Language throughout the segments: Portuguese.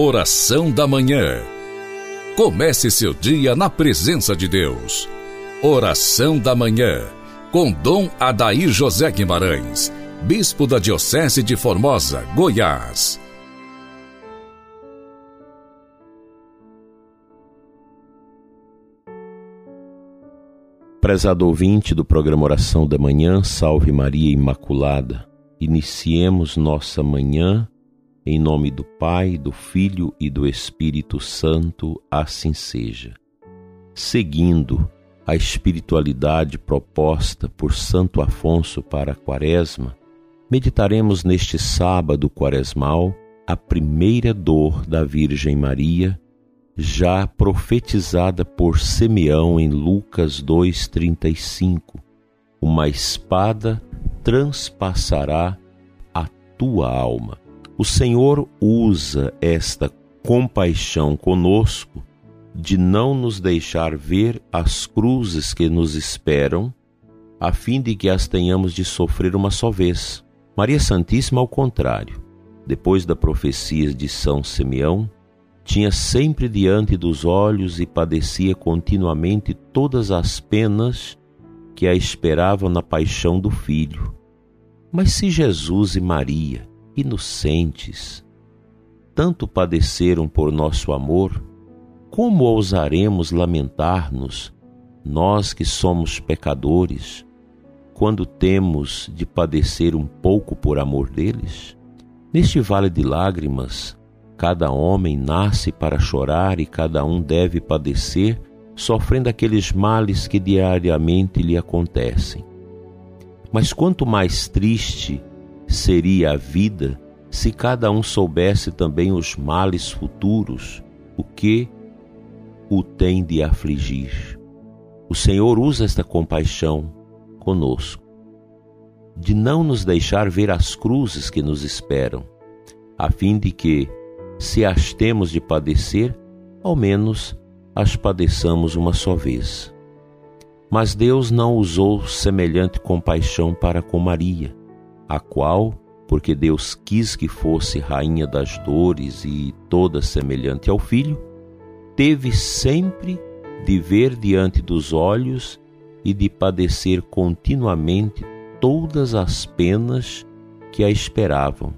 Oração da Manhã. Comece seu dia na presença de Deus. Oração da Manhã. Com Dom Adair José Guimarães, Bispo da Diocese de Formosa, Goiás. Prezado ouvinte do programa Oração da Manhã, Salve Maria Imaculada. Iniciemos nossa manhã em nome do Pai, do Filho e do Espírito Santo, assim seja. Seguindo a espiritualidade proposta por Santo Afonso para a Quaresma, meditaremos neste sábado quaresmal a primeira dor da Virgem Maria, já profetizada por Simeão em Lucas 2,35. Uma espada transpassará a tua alma. O Senhor usa esta compaixão conosco de não nos deixar ver as cruzes que nos esperam, a fim de que as tenhamos de sofrer uma só vez. Maria Santíssima, ao contrário, depois da profecia de São Simeão, tinha sempre diante dos olhos e padecia continuamente todas as penas que a esperavam na paixão do filho. Mas se Jesus e Maria inocentes, tanto padeceram por nosso amor, como ousaremos lamentar-nos, nós que somos pecadores, quando temos de padecer um pouco por amor deles? Neste vale de lágrimas, cada homem nasce para chorar e cada um deve padecer, sofrendo aqueles males que diariamente lhe acontecem. Mas quanto mais triste seria a vida se cada um soubesse também os males futuros, o que o tem de afligir. O Senhor usa esta compaixão conosco, de não nos deixar ver as cruzes que nos esperam, a fim de que, se as temos de padecer, ao menos as padeçamos uma só vez. Mas Deus não usou semelhante compaixão para com Maria a qual, porque Deus quis que fosse rainha das dores e toda semelhante ao filho, teve sempre de ver diante dos olhos e de padecer continuamente todas as penas que a esperavam.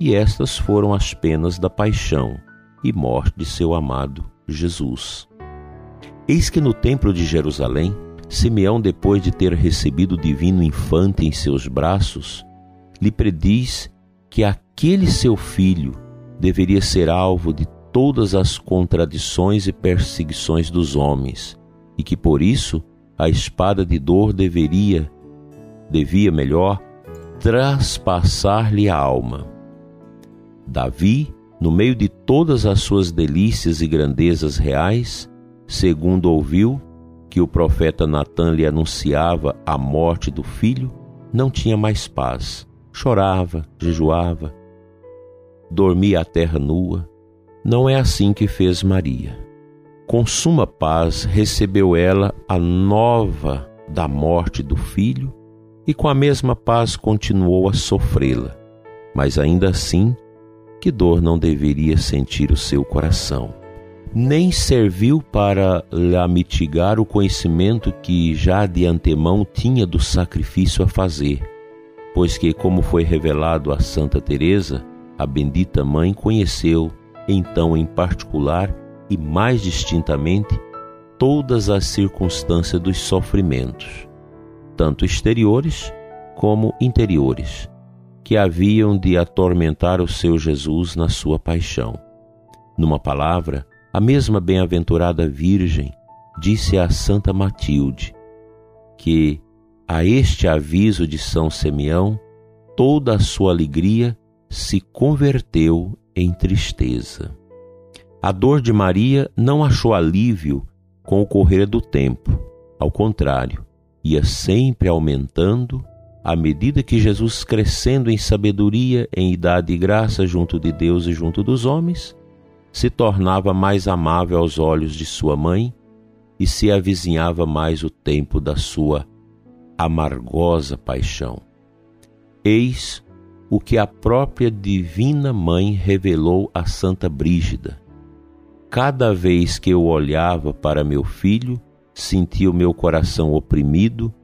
E estas foram as penas da paixão e morte de seu amado Jesus. Eis que no templo de Jerusalém, Simeão, depois de ter recebido o divino infante em seus braços, lhe prediz que aquele seu filho deveria ser alvo de todas as contradições e perseguições dos homens, e que por isso a espada de dor deveria, devia melhor, traspassar-lhe a alma. Davi, no meio de todas as suas delícias e grandezas reais, segundo ouviu que o profeta Natan lhe anunciava a morte do filho, não tinha mais paz chorava, jejuava, dormia a terra nua. Não é assim que fez Maria. Com suma paz recebeu ela a nova da morte do filho e com a mesma paz continuou a sofrê-la. Mas ainda assim, que dor não deveria sentir o seu coração. Nem serviu para lhe mitigar o conhecimento que já de antemão tinha do sacrifício a fazer pois que, como foi revelado a Santa Teresa, a bendita mãe conheceu, então em particular e mais distintamente, todas as circunstâncias dos sofrimentos, tanto exteriores como interiores, que haviam de atormentar o seu Jesus na sua paixão. Numa palavra, a mesma bem-aventurada Virgem disse a Santa Matilde que a este aviso de São Simeão, toda a sua alegria se converteu em tristeza. A dor de Maria não achou alívio com o correr do tempo, ao contrário, ia sempre aumentando à medida que Jesus, crescendo em sabedoria, em idade e graça junto de Deus e junto dos homens, se tornava mais amável aos olhos de sua mãe e se avizinhava mais o tempo da sua amargosa paixão. Eis o que a própria Divina Mãe revelou a Santa Brígida. Cada vez que eu olhava para meu filho, sentia o meu coração oprimido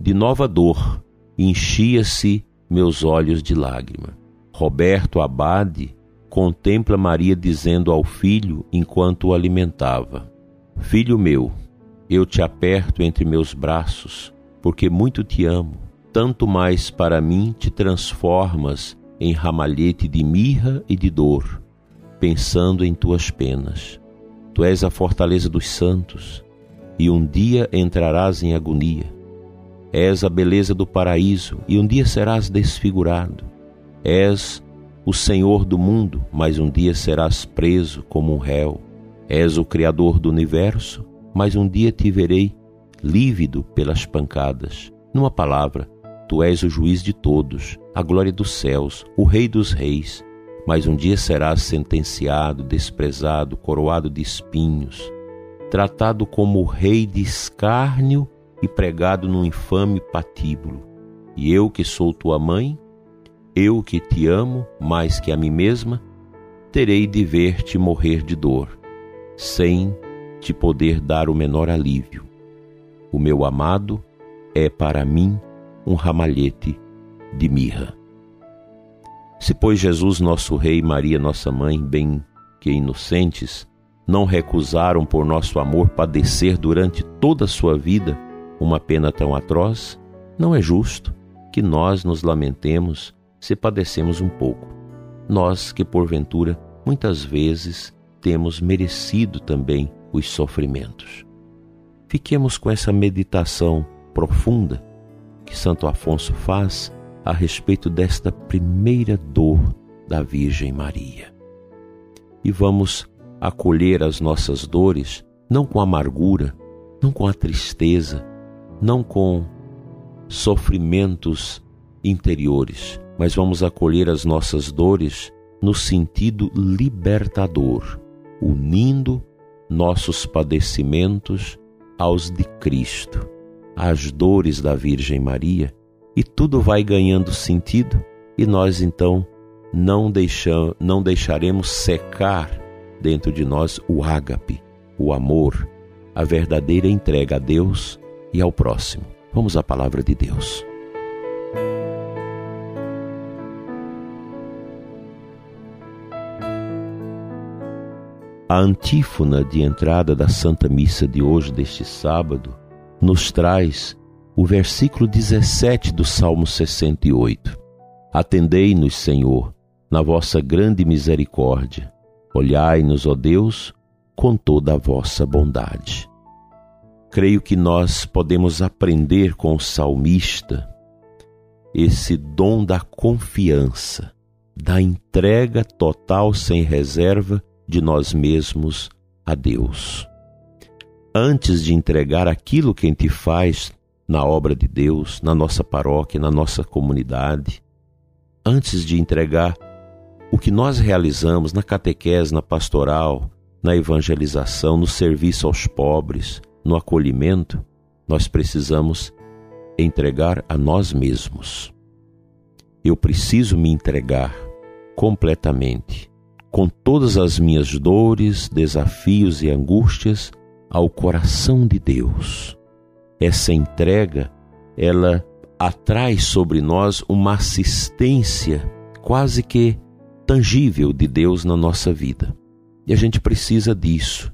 de nova dor, enchia-se meus olhos de lágrima. Roberto Abade contempla Maria dizendo ao filho enquanto o alimentava: Filho meu, eu te aperto entre meus braços, porque muito te amo. Tanto mais para mim te transformas em ramalhete de mirra e de dor, pensando em tuas penas. Tu és a fortaleza dos santos, e um dia entrarás em agonia. És a beleza do paraíso, e um dia serás desfigurado. És o Senhor do mundo, mas um dia serás preso como um réu. És o Criador do universo, mas um dia te verei lívido pelas pancadas. Numa palavra, tu és o juiz de todos, a glória dos céus, o Rei dos reis. Mas um dia serás sentenciado, desprezado, coroado de espinhos, tratado como rei de escárnio e pregado num infame patíbulo. E eu que sou tua mãe, eu que te amo mais que a mim mesma, terei de ver-te morrer de dor, sem te poder dar o menor alívio. O meu amado é para mim um ramalhete de mirra. Se, pois, Jesus, nosso Rei, Maria, nossa Mãe, bem que inocentes, não recusaram por nosso amor padecer durante toda a sua vida uma pena tão atroz, não é justo que nós nos lamentemos se padecemos um pouco. Nós que, porventura, muitas vezes temos merecido também os sofrimentos. Fiquemos com essa meditação profunda que Santo Afonso faz a respeito desta primeira dor da Virgem Maria. E vamos acolher as nossas dores não com amargura, não com a tristeza, não com sofrimentos interiores, mas vamos acolher as nossas dores no sentido libertador, unindo nossos padecimentos aos de Cristo, às dores da Virgem Maria, e tudo vai ganhando sentido, e nós então não, deixam, não deixaremos secar dentro de nós o ágape, o amor, a verdadeira entrega a Deus e ao próximo. Vamos à palavra de Deus. A antífona de entrada da Santa Missa de hoje, deste sábado, nos traz o versículo 17 do Salmo 68. Atendei-nos, Senhor, na vossa grande misericórdia. Olhai-nos, ó Deus, com toda a vossa bondade. Creio que nós podemos aprender com o salmista esse dom da confiança, da entrega total sem reserva de nós mesmos a Deus. Antes de entregar aquilo que a gente faz na obra de Deus, na nossa paróquia, na nossa comunidade, antes de entregar o que nós realizamos na catequese, na pastoral, na evangelização, no serviço aos pobres, no acolhimento, nós precisamos entregar a nós mesmos. Eu preciso me entregar completamente com todas as minhas dores, desafios e angústias ao coração de Deus. Essa entrega, ela atrai sobre nós uma assistência quase que tangível de Deus na nossa vida. E a gente precisa disso.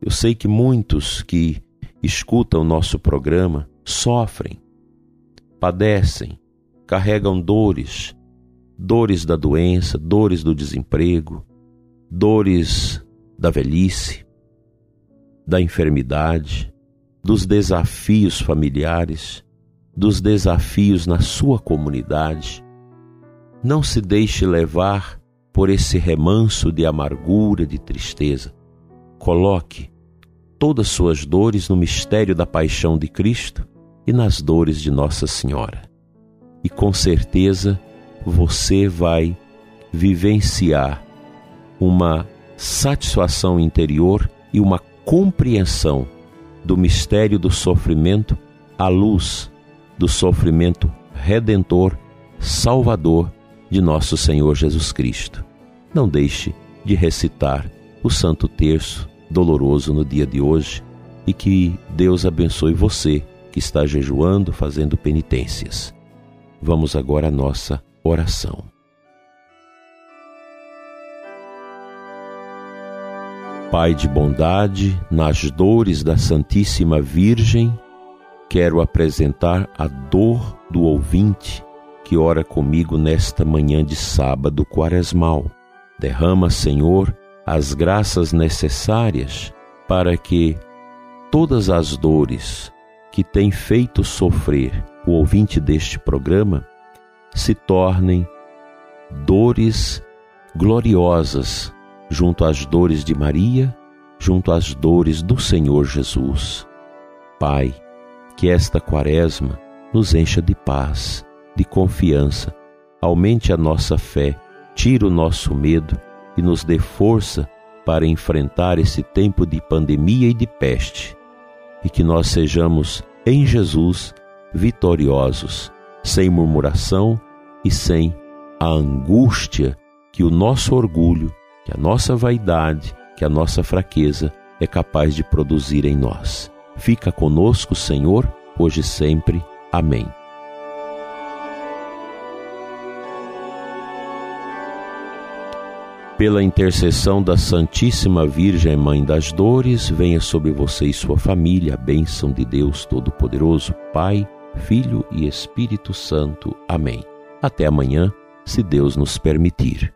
Eu sei que muitos que escutam o nosso programa sofrem, padecem, carregam dores, dores da doença, dores do desemprego, dores da velhice, da enfermidade, dos desafios familiares, dos desafios na sua comunidade. Não se deixe levar por esse remanso de amargura, de tristeza. Coloque todas suas dores no mistério da paixão de Cristo e nas dores de Nossa Senhora. E com certeza você vai vivenciar uma satisfação interior e uma compreensão do mistério do sofrimento à luz do sofrimento redentor, salvador de nosso Senhor Jesus Cristo. Não deixe de recitar o Santo Terço doloroso no dia de hoje e que Deus abençoe você que está jejuando, fazendo penitências. Vamos agora à nossa oração. Pai de bondade, nas dores da Santíssima Virgem, quero apresentar a dor do ouvinte que ora comigo nesta manhã de sábado quaresmal. Derrama, Senhor, as graças necessárias para que todas as dores que têm feito sofrer o ouvinte deste programa se tornem dores gloriosas junto às dores de Maria, junto às dores do Senhor Jesus. Pai, que esta quaresma nos encha de paz, de confiança, aumente a nossa fé, tire o nosso medo e nos dê força para enfrentar esse tempo de pandemia e de peste, e que nós sejamos em Jesus vitoriosos, sem murmuração e sem a angústia que o nosso orgulho, que a nossa vaidade, que a nossa fraqueza é capaz de produzir em nós. Fica conosco, Senhor, hoje e sempre. Amém. Pela intercessão da Santíssima Virgem Mãe das Dores, venha sobre você e sua família a bênção de Deus Todo-Poderoso, Pai, Filho e Espírito Santo. Amém. Até amanhã, se Deus nos permitir.